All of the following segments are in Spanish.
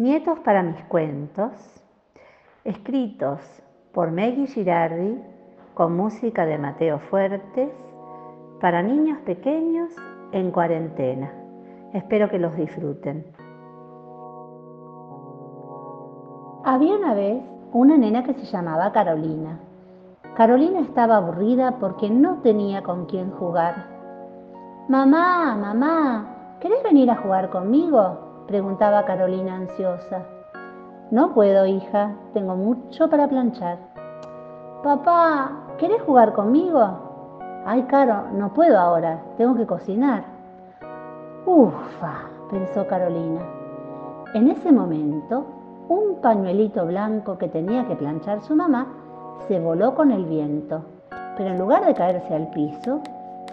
Nietos para mis cuentos, escritos por Meggy Girardi con música de Mateo Fuertes para niños pequeños en cuarentena. Espero que los disfruten. Había una vez una nena que se llamaba Carolina. Carolina estaba aburrida porque no tenía con quién jugar. Mamá, mamá, ¿querés venir a jugar conmigo? Preguntaba Carolina ansiosa. No puedo, hija, tengo mucho para planchar. Papá, ¿querés jugar conmigo? Ay, Caro, no puedo ahora, tengo que cocinar. Ufa, pensó Carolina. En ese momento, un pañuelito blanco que tenía que planchar su mamá se voló con el viento, pero en lugar de caerse al piso,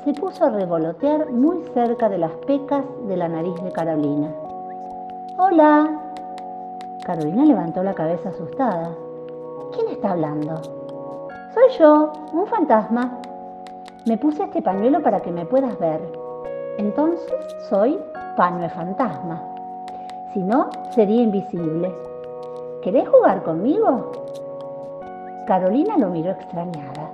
se puso a revolotear muy cerca de las pecas de la nariz de Carolina. Hola. Carolina levantó la cabeza asustada. ¿Quién está hablando? Soy yo, un fantasma. Me puse este pañuelo para que me puedas ver. Entonces soy paño fantasma. Si no, sería invisible. ¿Querés jugar conmigo? Carolina lo miró extrañada.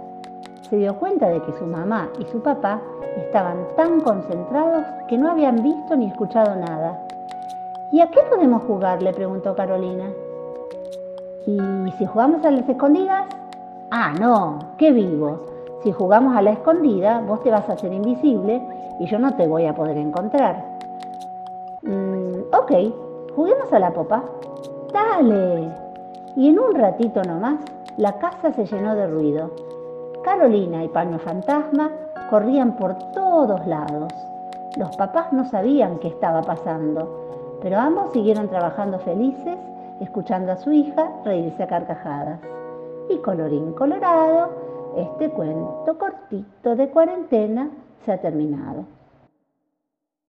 Se dio cuenta de que su mamá y su papá estaban tan concentrados que no habían visto ni escuchado nada. ¿Y a qué podemos jugar? le preguntó Carolina. ¿Y si jugamos a las escondidas? Ah, no, qué vivo. Si jugamos a la escondida, vos te vas a hacer invisible y yo no te voy a poder encontrar. Mm, ok, juguemos a la popa. Dale. Y en un ratito nomás, la casa se llenó de ruido. Carolina y Paño Fantasma corrían por todos lados. Los papás no sabían qué estaba pasando pero ambos siguieron trabajando felices, escuchando a su hija reírse a carcajadas. Y colorín colorado, este cuento cortito de cuarentena se ha terminado.